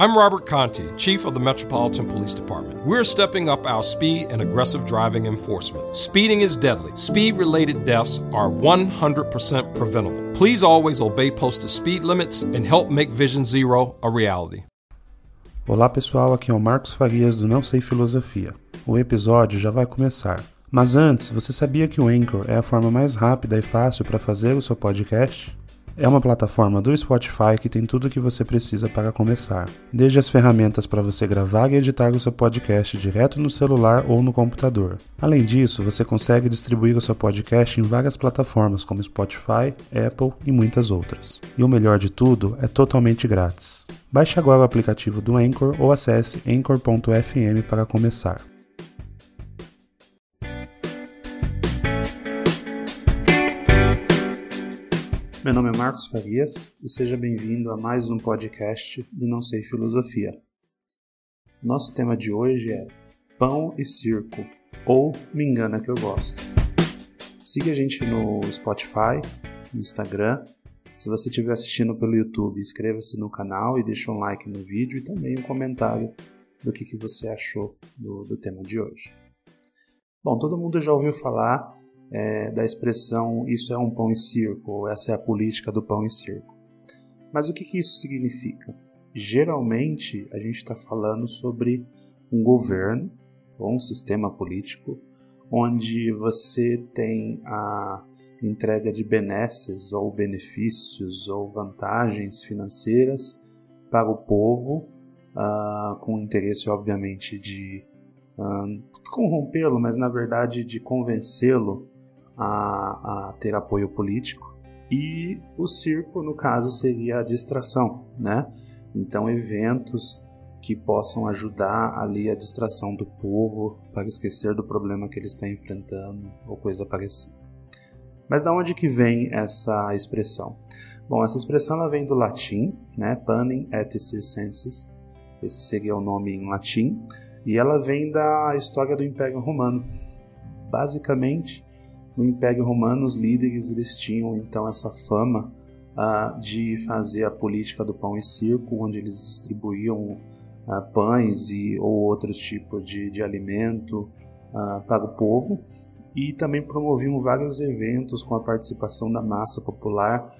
I'm Robert Conti, Chief of the Metropolitan Police Department. We're stepping up our speed and aggressive driving enforcement. Speeding is deadly. Speed related deaths are 100% preventable. Please always obey posted speed limits and help make Vision Zero a reality. Olá pessoal, aqui é o Marcos Farias do Não Sei Filosofia. O episódio já vai começar. Mas antes, você sabia que o Anchor é a forma mais rápida e fácil para fazer o seu podcast? É uma plataforma do Spotify que tem tudo o que você precisa para começar, desde as ferramentas para você gravar e editar o seu podcast direto no celular ou no computador. Além disso, você consegue distribuir o seu podcast em várias plataformas como Spotify, Apple e muitas outras. E o melhor de tudo, é totalmente grátis. Baixe agora o aplicativo do Anchor ou acesse anchor.fm para começar. Meu nome é Marcos Farias e seja bem-vindo a mais um podcast do Não Sei Filosofia. Nosso tema de hoje é Pão e Circo, ou Me Engana Que Eu Gosto. Siga a gente no Spotify, no Instagram. Se você estiver assistindo pelo YouTube, inscreva-se no canal e deixe um like no vídeo e também um comentário do que, que você achou do, do tema de hoje. Bom, todo mundo já ouviu falar é, da expressão isso é um pão e circo, ou essa é a política do pão e circo. Mas o que, que isso significa? Geralmente a gente está falando sobre um governo ou um sistema político onde você tem a entrega de benesses ou benefícios ou vantagens financeiras para o povo, uh, com interesse, obviamente, de uh, corrompê-lo, mas na verdade de convencê-lo a, a ter apoio político. E o circo, no caso, seria a distração, né? Então, eventos que possam ajudar ali a distração do povo para esquecer do problema que ele está enfrentando ou coisa parecida. Mas da onde que vem essa expressão? Bom, essa expressão ela vem do latim, né? Panem et circenses. Esse seria o nome em latim, e ela vem da história do Império Romano. Basicamente, no Império Romano, os líderes eles tinham então essa fama uh, de fazer a política do pão e circo, onde eles distribuíam uh, pães e ou outros tipos de, de alimento uh, para o povo. E também promoviam vários eventos com a participação da massa popular,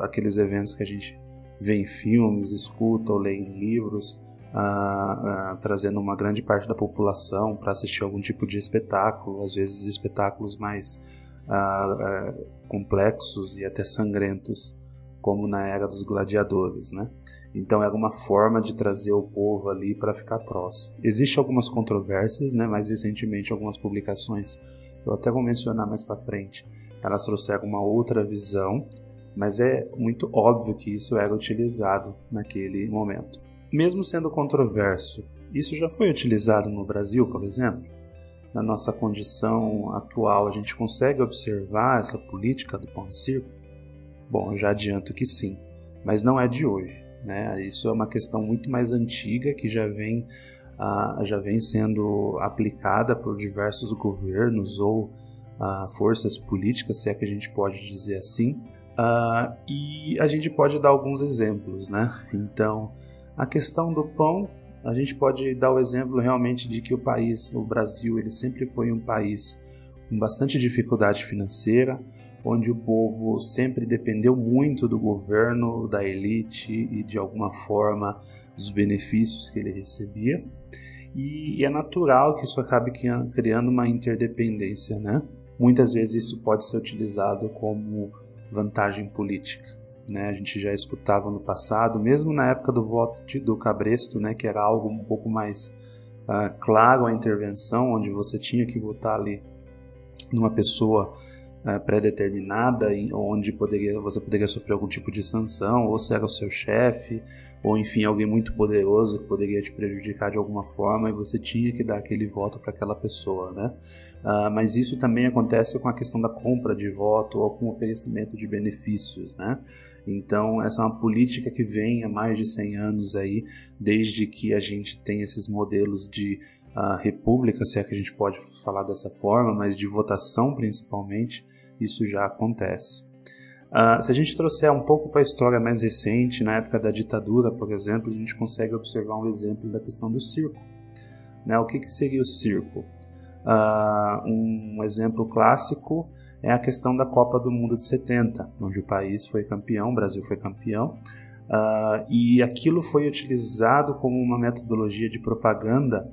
aqueles eventos que a gente vê em filmes, escuta ou lê em livros, uh, uh, trazendo uma grande parte da população para assistir algum tipo de espetáculo, às vezes espetáculos mais uh, complexos e até sangrentos, como na era dos gladiadores, né? Então era uma forma de trazer o povo ali para ficar próximo. Existem algumas controvérsias, né? Mais recentemente algumas publicações, eu até vou mencionar mais para frente, elas trouxeram uma outra visão, mas é muito óbvio que isso era utilizado naquele momento mesmo sendo controverso, isso já foi utilizado no Brasil, por exemplo? Na nossa condição atual, a gente consegue observar essa política do pão e circo? Bom, eu já adianto que sim, mas não é de hoje. Né? Isso é uma questão muito mais antiga que já vem, uh, já vem sendo aplicada por diversos governos ou uh, forças políticas, se é que a gente pode dizer assim. Uh, e a gente pode dar alguns exemplos, né? Então, a questão do pão, a gente pode dar o exemplo realmente de que o país, o Brasil, ele sempre foi um país com bastante dificuldade financeira, onde o povo sempre dependeu muito do governo, da elite e de alguma forma dos benefícios que ele recebia. E é natural que isso acabe criando uma interdependência, né? Muitas vezes isso pode ser utilizado como vantagem política. Né? A gente já escutava no passado, mesmo na época do voto do Cabresto, né, que era algo um pouco mais uh, claro a intervenção, onde você tinha que votar ali numa pessoa é, pré-determinada, onde poderia, você poderia sofrer algum tipo de sanção, ou se era o seu chefe, ou enfim, alguém muito poderoso que poderia te prejudicar de alguma forma e você tinha que dar aquele voto para aquela pessoa, né? Uh, mas isso também acontece com a questão da compra de voto ou com o oferecimento de benefícios, né? Então, essa é uma política que vem há mais de 100 anos aí, desde que a gente tem esses modelos de uh, república, se é que a gente pode falar dessa forma, mas de votação principalmente, isso já acontece. Uh, se a gente trouxer um pouco para a história mais recente, na época da ditadura, por exemplo, a gente consegue observar um exemplo da questão do circo. Né? O que, que seria o circo? Uh, um exemplo clássico é a questão da Copa do Mundo de 70, onde o país foi campeão, o Brasil foi campeão, uh, e aquilo foi utilizado como uma metodologia de propaganda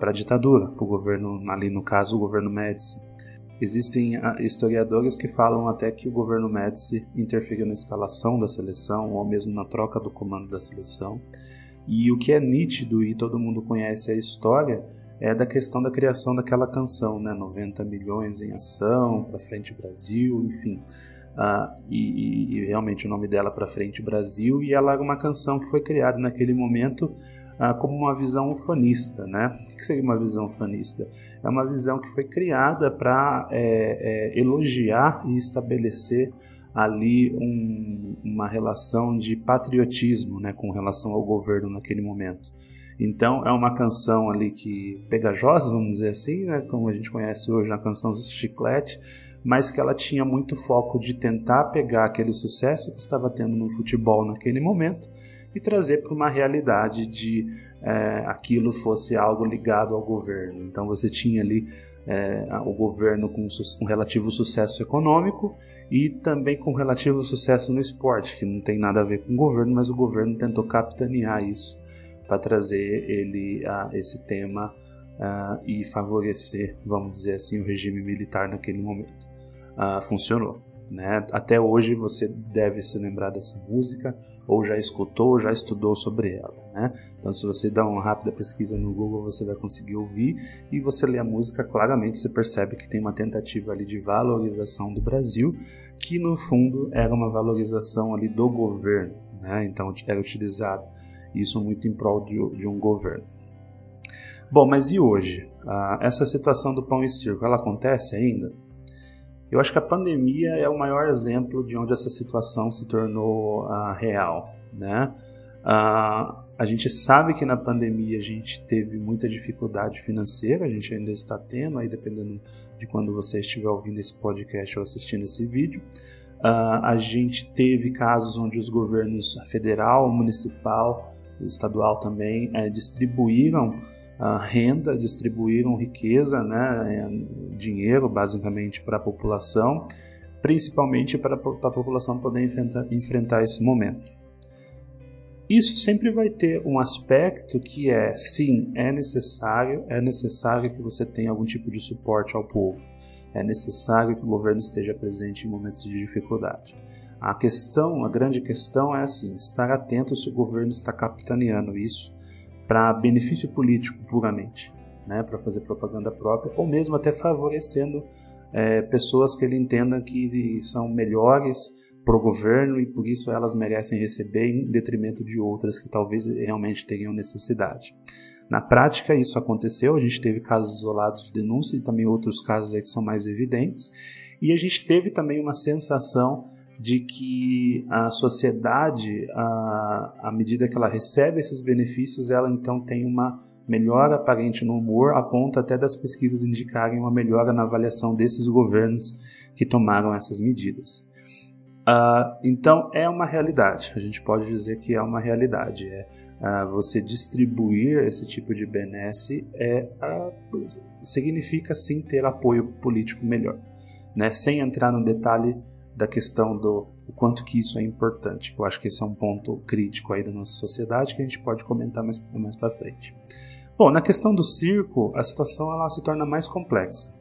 para a ditadura, para o governo, ali no caso, o governo Médici. Existem ah, historiadores que falam até que o governo Médici interferiu na escalação da seleção ou mesmo na troca do comando da seleção. E o que é nítido e todo mundo conhece a história é da questão da criação daquela canção, né? 90 milhões em ação, para frente Brasil, enfim. Uh, e, e, realmente o nome dela para frente Brasil e ela é uma canção que foi criada naquele momento ah, como uma visão ufanista. Né? O que seria uma visão ufanista? É uma visão que foi criada para é, é, elogiar e estabelecer ali um, uma relação de patriotismo né, com relação ao governo naquele momento. Então é uma canção ali que pegajosa, vamos dizer assim, né, como a gente conhece hoje na canção Chiclete, mas que ela tinha muito foco de tentar pegar aquele sucesso que estava tendo no futebol naquele momento e trazer para uma realidade de é, aquilo fosse algo ligado ao governo. Então você tinha ali é, o governo com um relativo sucesso econômico e também com relativo sucesso no esporte, que não tem nada a ver com o governo, mas o governo tentou capitanear isso para trazer ele a esse tema uh, e favorecer, vamos dizer assim, o regime militar naquele momento. Uh, funcionou. Né? Até hoje você deve se lembrar dessa música, ou já escutou, ou já estudou sobre ela. Né? Então, se você dá uma rápida pesquisa no Google, você vai conseguir ouvir e você lê a música, claramente você percebe que tem uma tentativa ali de valorização do Brasil, que no fundo era uma valorização ali do governo. Né? Então, era utilizado isso muito em prol de, de um governo. Bom, mas e hoje? Ah, essa situação do pão e circo, ela acontece ainda? Eu acho que a pandemia é o maior exemplo de onde essa situação se tornou uh, real, né? Uh, a gente sabe que na pandemia a gente teve muita dificuldade financeira, a gente ainda está tendo, aí dependendo de quando você estiver ouvindo esse podcast ou assistindo esse vídeo. Uh, a gente teve casos onde os governos federal, municipal, estadual também eh, distribuíram renda, distribuíram riqueza, né, é, dinheiro basicamente para a população, principalmente para a população poder enfrentar, enfrentar esse momento. Isso sempre vai ter um aspecto que é, sim, é necessário, é necessário que você tenha algum tipo de suporte ao povo. É necessário que o governo esteja presente em momentos de dificuldade. A questão, a grande questão é assim, estar atento se o governo está capitaneando isso para benefício político puramente, né, para fazer propaganda própria, ou mesmo até favorecendo é, pessoas que ele entenda que são melhores para o governo e por isso elas merecem receber em detrimento de outras que talvez realmente tenham necessidade. Na prática, isso aconteceu, a gente teve casos isolados de denúncia e também outros casos que são mais evidentes, e a gente teve também uma sensação de que a sociedade, à medida que ela recebe esses benefícios, ela então tem uma melhora aparente no humor, a ponto até das pesquisas indicarem uma melhora na avaliação desses governos que tomaram essas medidas. Uh, então é uma realidade, a gente pode dizer que é uma realidade. É, uh, você distribuir esse tipo de benesse é, uh, significa sim ter apoio político melhor. Né? Sem entrar no detalhe da questão do o quanto que isso é importante. Eu acho que esse é um ponto crítico aí da nossa sociedade que a gente pode comentar mais, mais para frente. Bom, na questão do circo, a situação ela se torna mais complexa.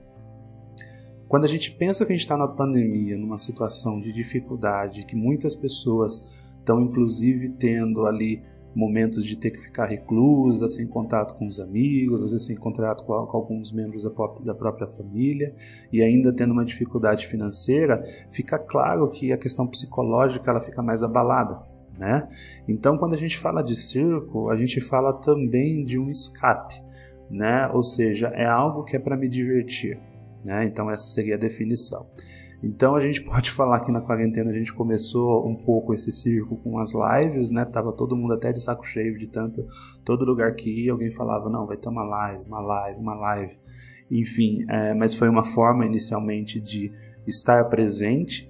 Quando a gente pensa que a gente está na pandemia, numa situação de dificuldade, que muitas pessoas estão inclusive tendo ali momentos de ter que ficar reclusa, sem contato com os amigos, às vezes sem contato com, alguns membros da própria família e ainda tendo uma dificuldade financeira, fica claro que a questão psicológica ela fica mais abalada. Né? Então, quando a gente fala de circo, a gente fala também de um escape, né? ou seja, é algo que é para me divertir. Né? Então, essa seria a definição. Então a gente pode falar que na quarentena a gente começou um pouco esse circo com as lives, né? Tava todo mundo até de saco cheio de tanto, todo lugar que ia alguém falava não, vai ter uma live, uma live, uma live, enfim. É, mas foi uma forma inicialmente de estar presente,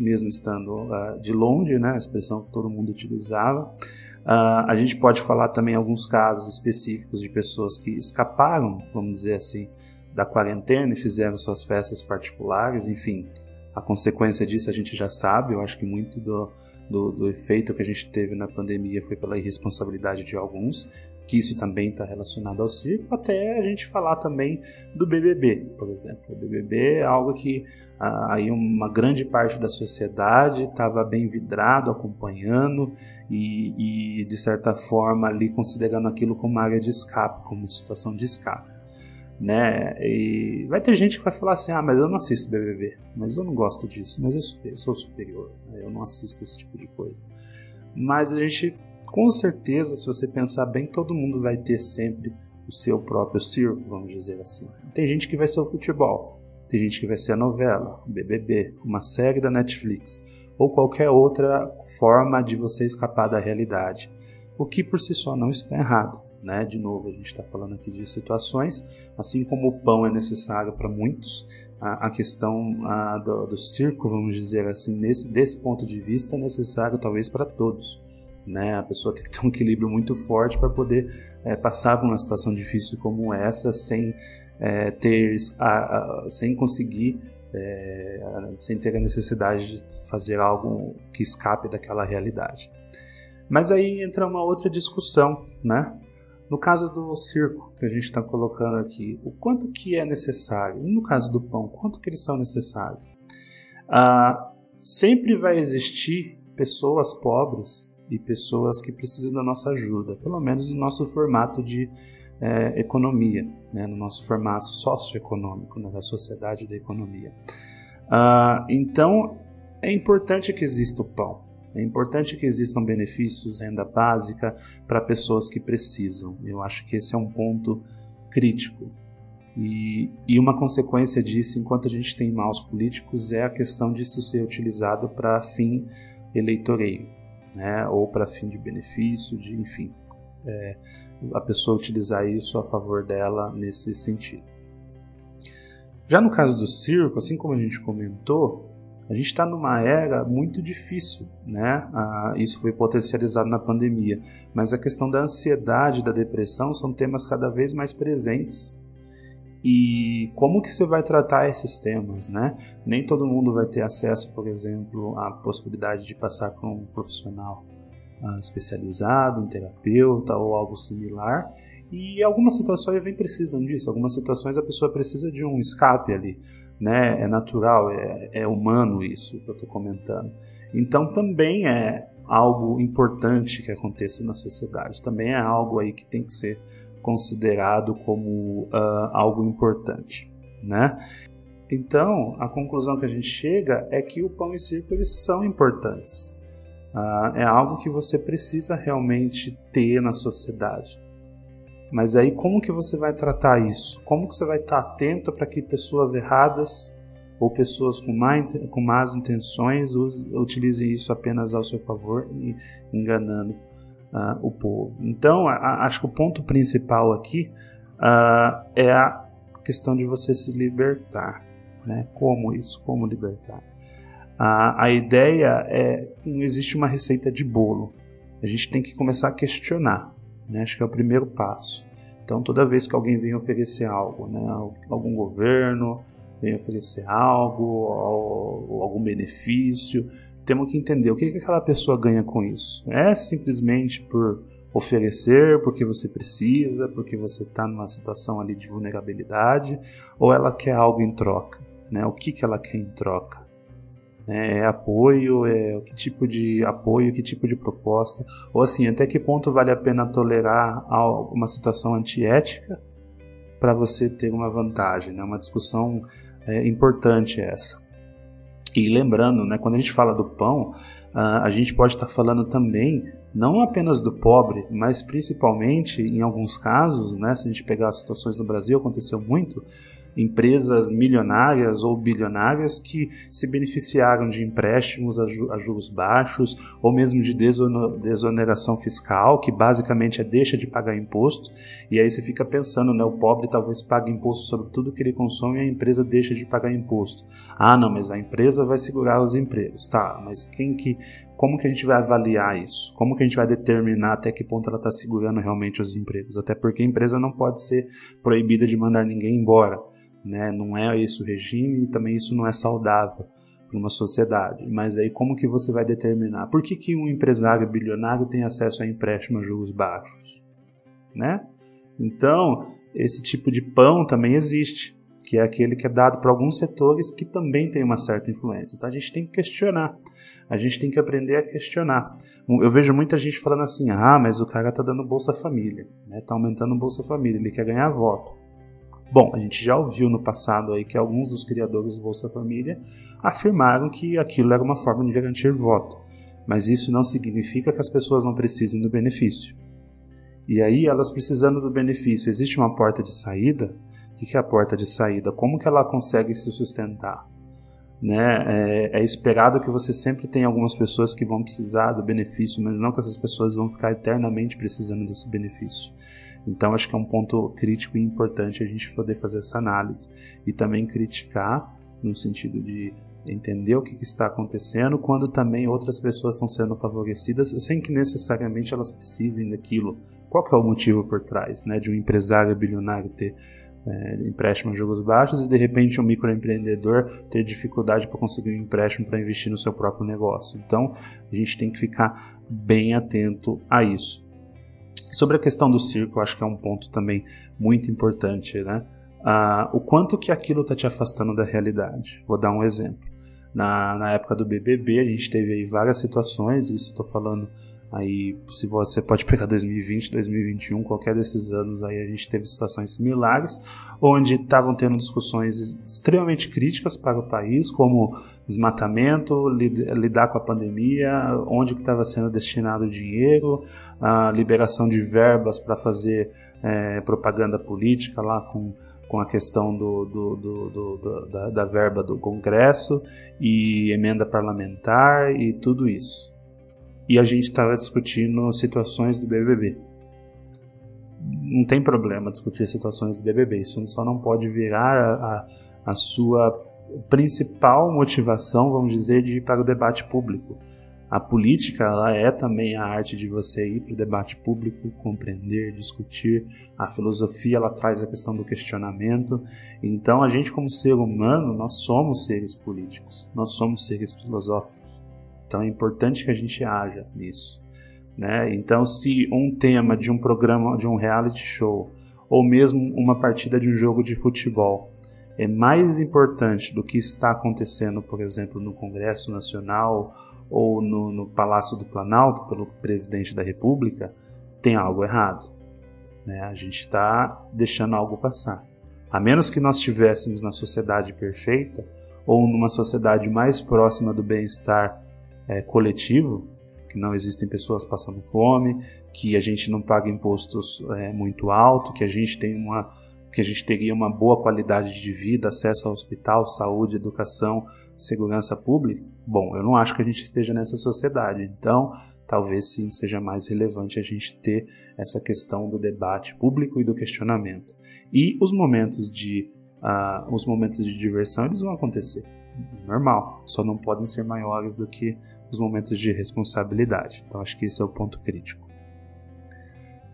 mesmo estando uh, de longe, né? A expressão que todo mundo utilizava. Uh, a gente pode falar também alguns casos específicos de pessoas que escaparam, vamos dizer assim, da quarentena e fizeram suas festas particulares, enfim. A consequência disso a gente já sabe, eu acho que muito do, do, do efeito que a gente teve na pandemia foi pela irresponsabilidade de alguns, que isso também está relacionado ao circo, até a gente falar também do BBB, por exemplo. O BBB é algo que ah, aí uma grande parte da sociedade estava bem vidrado, acompanhando e, e, de certa forma, ali considerando aquilo como área de escape, como situação de escape né? E vai ter gente que vai falar assim: ah, mas eu não assisto BBB, mas eu não gosto disso, mas eu sou superior, né? eu não assisto esse tipo de coisa. Mas a gente, com certeza, se você pensar bem, todo mundo vai ter sempre o seu próprio circo, vamos dizer assim. Tem gente que vai ser o futebol, tem gente que vai ser a novela, o BBB, uma série da Netflix ou qualquer outra forma de você escapar da realidade, o que por si só não está errado. Né? De novo, a gente está falando aqui de situações, assim como o pão é necessário para muitos, a, a questão a, do, do, circo, vamos dizer assim, nesse, desse ponto de vista, é necessário talvez para todos. Né? A pessoa tem que ter um equilíbrio muito forte para poder é, passar por uma situação difícil como essa sem é, ter, a, sem conseguir é, sem ter a necessidade de fazer algo que escape daquela realidade. Mas aí entra uma outra discussão, né? No caso do circo que a gente está colocando aqui, o quanto que é necessário? No caso do pão, quanto que eles são necessários? Ah, sempre vai existir pessoas pobres e pessoas que precisam da nossa ajuda, pelo menos no nosso formato de é, economia, né, no nosso formato socioeconômico, né, da sociedade da economia. Ah, então, é importante que exista o pão. É importante que existam benefícios, renda básica para pessoas que precisam. Eu acho que esse é um ponto crítico. E, e uma consequência disso, enquanto a gente tem maus políticos, é a questão de isso ser utilizado para fim eleitoreiro, né? ou para fim de benefício, de enfim, é, a pessoa utilizar isso a favor dela nesse sentido. Já no caso do circo, assim como a gente comentou, a gente está numa era muito difícil, né? Ah, isso foi potencializado na pandemia, mas a questão da ansiedade, da depressão são temas cada vez mais presentes. E como que você vai tratar esses temas, né? Nem todo mundo vai ter acesso, por exemplo, à possibilidade de passar por um profissional ah, especializado, um terapeuta ou algo similar. E algumas situações nem precisam disso. Algumas situações a pessoa precisa de um escape ali né? É natural, é, é humano isso que eu estou comentando. Então também é algo importante que aconteça na sociedade. Também é algo aí que tem que ser considerado como uh, algo importante, né? Então, a conclusão que a gente chega é que o pão e circo eles são importantes. Uh, é algo que você precisa realmente ter na sociedade. Mas aí como que você vai tratar isso? Como que você vai estar atento para que pessoas erradas ou pessoas com, má, com más intenções utilizem isso apenas ao seu favor e enganando uh, o povo? Então, a, acho que o ponto principal aqui uh, é a questão de você se libertar. Né? Como isso? Como libertar? Uh, a ideia é não existe uma receita de bolo. A gente tem que começar a questionar. Né? Acho que é o primeiro passo. Então, toda vez que alguém vem oferecer algo, né? algum governo vem oferecer algo, ou algum benefício, temos que entender o que, que aquela pessoa ganha com isso. É simplesmente por oferecer porque você precisa, porque você está numa situação ali de vulnerabilidade, ou ela quer algo em troca? Né? O que, que ela quer em troca? É, é apoio, é que tipo de apoio, que tipo de proposta, ou assim, até que ponto vale a pena tolerar uma situação antiética para você ter uma vantagem, né? Uma discussão é, importante essa. E lembrando, né, quando a gente fala do pão, uh, a gente pode estar tá falando também não apenas do pobre, mas principalmente, em alguns casos, né, se a gente pegar as situações no Brasil, aconteceu muito, empresas milionárias ou bilionárias que se beneficiaram de empréstimos a, juros baixos ou mesmo de desoneração fiscal, que basicamente é deixa de pagar imposto, e aí você fica pensando, né, o pobre talvez pague imposto sobre tudo que ele consome e a empresa deixa de pagar imposto. Ah, não, mas a empresa vai segurar os empregos. Tá, mas quem que como que a gente vai avaliar isso? Como que a gente vai determinar até que ponto ela está segurando realmente os empregos? Até porque a empresa não pode ser proibida de mandar ninguém embora. Né? Não é esse o regime e também isso não é saudável para uma sociedade. Mas aí como que você vai determinar? Por que, que um empresário bilionário tem acesso a empréstimo a juros baixos? Né? Então, esse tipo de pão também existe que é aquele que é dado para alguns setores que também tem uma certa influência. Então a gente tem que questionar, a gente tem que aprender a questionar. Eu vejo muita gente falando assim: ah, mas o cara está dando Bolsa Família, está né? Tá aumentando o Bolsa Família, ele quer ganhar voto. Bom, a gente já ouviu no passado aí que alguns dos criadores do Bolsa Família afirmaram que aquilo era uma forma de garantir voto, mas isso não significa que as pessoas não precisem do benefício. E aí, elas precisando do benefício, existe uma porta de saída? O que é a porta de saída? Como que ela consegue se sustentar? Né? É, é, esperado que você sempre tenha algumas pessoas que vão precisar do benefício, mas não que essas pessoas vão ficar eternamente precisando desse benefício. Então acho que é um ponto crítico e importante a gente poder fazer essa análise e também criticar no sentido de entender o que, que está acontecendo quando também outras pessoas estão sendo favorecidas sem que necessariamente elas precisem daquilo. Qual que é o motivo por trás, né, de um empresário bilionário ter é, empréstimo a juros baixos e de repente um microempreendedor ter dificuldade para conseguir um empréstimo para investir no seu próprio negócio. Então a gente tem que ficar bem atento a isso. Sobre a questão do circo, acho que é um ponto também muito importante, né? Ah, o quanto que aquilo está te afastando da realidade. Vou dar um exemplo. Na, na época do BBB, a gente teve várias situações, isso estou falando Aí, se você pode pegar 2020, 2021, qualquer desses anos aí, a gente teve situações similares, onde estavam tendo discussões extremamente críticas para o país, como desmatamento, lidar com a pandemia, onde que estava sendo destinado o dinheiro, a liberação de verbas para fazer é, propaganda política lá com com a questão do, do, do, do da, da verba do Congresso e emenda parlamentar e tudo isso e a gente estava discutindo situações do BBB. Não tem problema discutir situações do BBB, isso só não pode virar a, a, a sua principal motivação, vamos dizer, de ir para o debate público. A política ela é também a arte de você ir para o debate público, compreender, discutir. A filosofia ela traz a questão do questionamento. Então a gente como ser humano nós somos seres políticos, nós somos seres filosóficos. Então é importante que a gente haja nisso. Né? Então, se um tema de um programa, de um reality show, ou mesmo uma partida de um jogo de futebol, é mais importante do que está acontecendo, por exemplo, no Congresso Nacional ou no, no Palácio do Planalto pelo presidente da República, tem algo errado. Né? A gente está deixando algo passar. A menos que nós estivéssemos na sociedade perfeita ou numa sociedade mais próxima do bem-estar é, coletivo, que não existem pessoas passando fome, que a gente não paga impostos é, muito alto, que a gente tem uma que a gente teria uma boa qualidade de vida, acesso ao hospital, saúde, educação, segurança pública. Bom, eu não acho que a gente esteja nessa sociedade. Então, talvez sim seja mais relevante a gente ter essa questão do debate público e do questionamento. E os momentos de uh, os momentos de diversão eles vão acontecer, normal. Só não podem ser maiores do que os momentos de responsabilidade. Então acho que esse é o ponto crítico.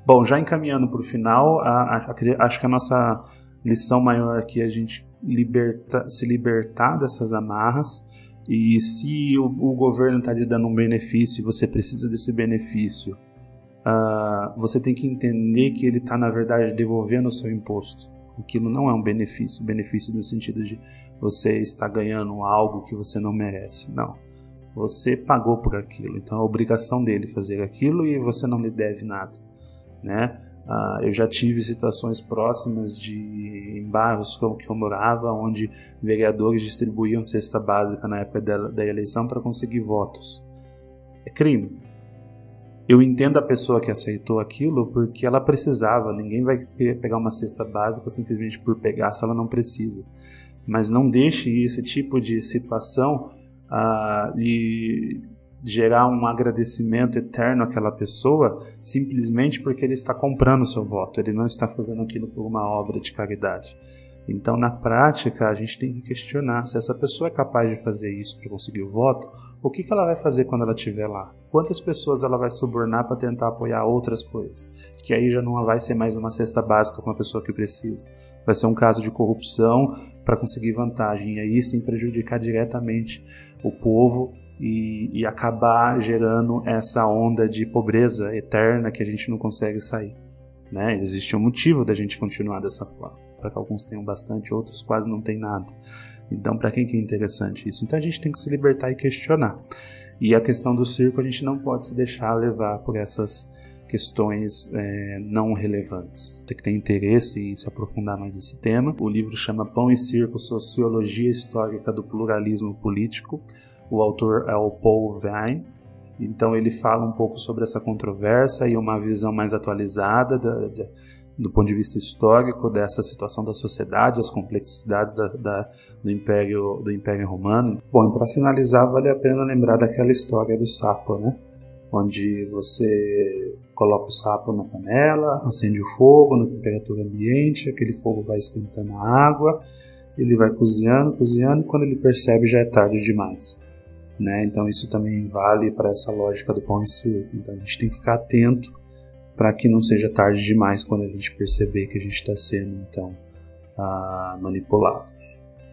Bom, já encaminhando para o final, a, a, acho que a nossa lição maior aqui é a gente liberta, se libertar dessas amarras. E se o, o governo está lhe dando um benefício e você precisa desse benefício, uh, você tem que entender que ele está, na verdade, devolvendo o seu imposto. Aquilo não é um benefício, benefício no sentido de você estar ganhando algo que você não merece. Não. Você pagou por aquilo, então é obrigação dele fazer aquilo e você não lhe deve nada, né? Uh, eu já tive situações próximas de em bairros que eu morava, onde vereadores distribuíam cesta básica na época da, da eleição para conseguir votos. É crime. Eu entendo a pessoa que aceitou aquilo porque ela precisava. Ninguém vai pegar uma cesta básica simplesmente por pegar se ela não precisa. Mas não deixe esse tipo de situação lhe gerar um agradecimento eterno àquela pessoa simplesmente porque ele está comprando o seu voto, ele não está fazendo aquilo por uma obra de caridade. Então, na prática, a gente tem que questionar se essa pessoa é capaz de fazer isso para conseguir o voto, o que, que ela vai fazer quando ela estiver lá? Quantas pessoas ela vai subornar para tentar apoiar outras coisas? Que aí já não vai ser mais uma cesta básica com uma pessoa que precisa. Vai ser um caso de corrupção para conseguir vantagem e aí sim prejudicar diretamente o povo e, e acabar gerando essa onda de pobreza eterna que a gente não consegue sair. Né? Existe um motivo da gente continuar dessa forma. Para que alguns tenham bastante, outros quase não têm nada. Então, para quem que é interessante isso? Então, a gente tem que se libertar e questionar. E a questão do circo, a gente não pode se deixar levar por essas questões é, não relevantes. Você que tem interesse em se aprofundar mais nesse tema, o livro chama Pão e Circo: Sociologia Histórica do Pluralismo Político o autor é o Paul Vine. Então ele fala um pouco sobre essa controvérsia e uma visão mais atualizada da, da, do ponto de vista histórico dessa situação da sociedade, as complexidades da, da, do império do império romano. Bom, para finalizar vale a pena lembrar daquela história do sapo, né? Onde você coloca o sapo na panela, acende o fogo na temperatura ambiente, aquele fogo vai esquentando a água, ele vai cozinhando, cozinhando, e quando ele percebe já é tarde demais. Né? Então isso também vale para essa lógica do pão e circo. Então a gente tem que ficar atento para que não seja tarde demais quando a gente perceber que a gente está sendo então uh, manipulado.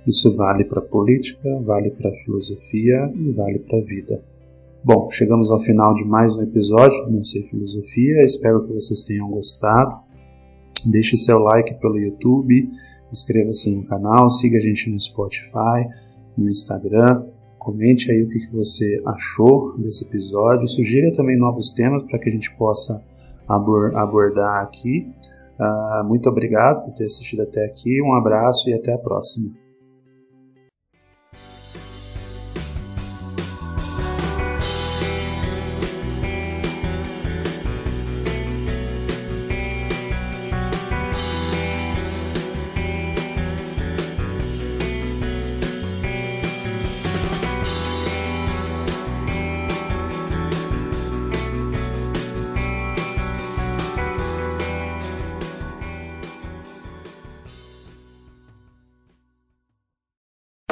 Isso vale para a política, vale para a filosofia e vale para a vida. Bom, chegamos ao final de mais um episódio do Não Sei Filosofia. Espero que vocês tenham gostado. Deixe seu like pelo YouTube, inscreva-se no canal, siga a gente no Spotify, no Instagram Comente aí o que você achou desse episódio. Sugira também novos temas para que a gente possa abordar aqui. Uh, muito obrigado por ter assistido até aqui. Um abraço e até a próxima.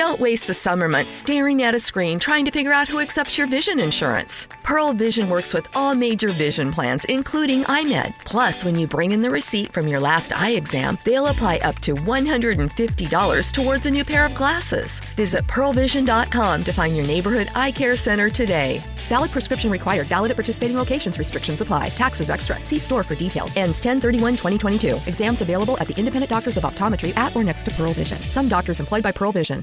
Don't waste the summer months staring at a screen trying to figure out who accepts your vision insurance. Pearl Vision works with all major vision plans, including iMed. Plus, when you bring in the receipt from your last eye exam, they'll apply up to $150 towards a new pair of glasses. Visit pearlvision.com to find your neighborhood eye care center today. Valid prescription required. Valid at participating locations. Restrictions apply. Taxes extra. See store for details. Ends 1031 2022. Exams available at the independent doctors of optometry at or next to Pearl Vision. Some doctors employed by Pearl Vision.